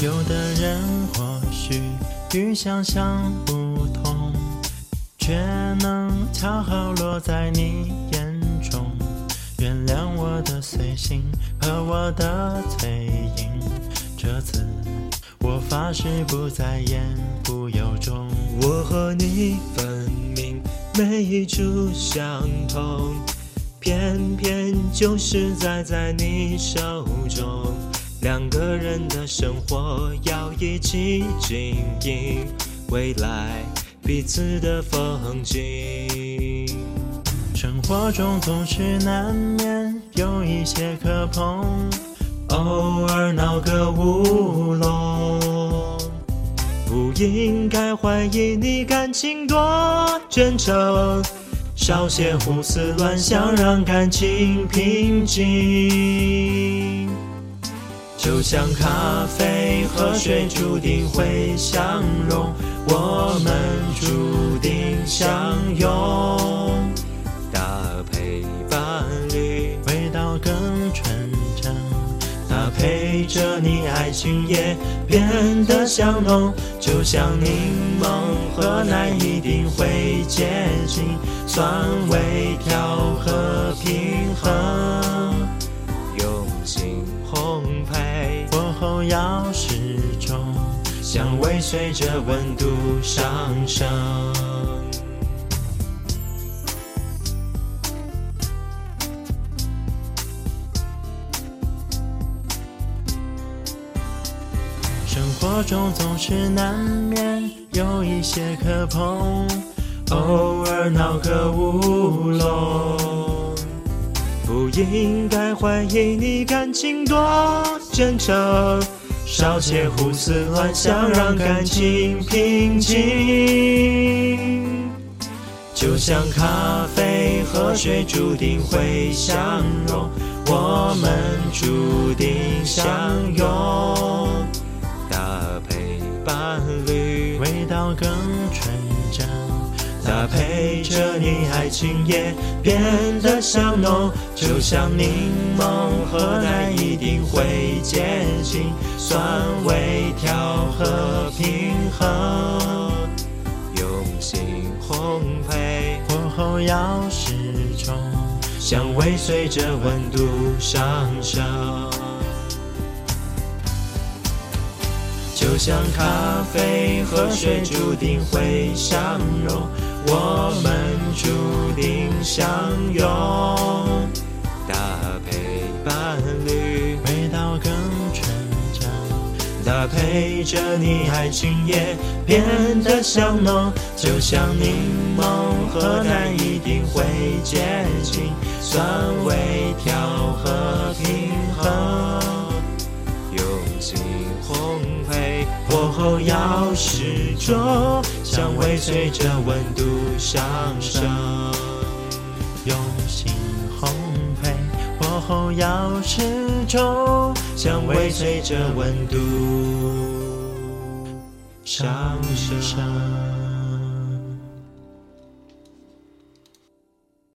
有的人或许与想象不同，却能恰好落在你眼中。原谅我的随性和我的嘴硬，这次我发誓不再言不由衷。我和你分明每一处相同，偏偏就是栽在你手中。两个人的生活要一起经营，未来彼此的风景。生活中总是难免有一些磕碰，偶尔闹个乌龙。不应该怀疑你感情多真诚，少些胡思乱想，让感情平静。就像咖啡和水注定会相融，我们注定相拥，搭配伴侣，味道更纯正。搭配着你，爱情也变得香浓。就像柠檬和奶一定会接近，酸味调和平衡。随着温度上升。生活中总是难免有一些磕碰，偶尔闹个乌龙。不应该怀疑你感情多真诚，少些胡思乱想，让感情平静。就像咖啡和水注定会相融，我们注定相拥，搭配伴侣，味道更纯正。搭配着你，爱情也变得香浓。就像柠檬和奶一定会接近，酸味调和平衡。用心烘焙，火候要适中，香味随着温度上升。就像咖啡和水注定会相融，我们注定相拥，搭配伴侣，味道更纯正。搭配着你，爱情也变得香浓。就像柠檬和奶一定会接近，酸味调和平候要适中，香味随着温度上升。用心烘焙，火候要适中，香味随着温度上升。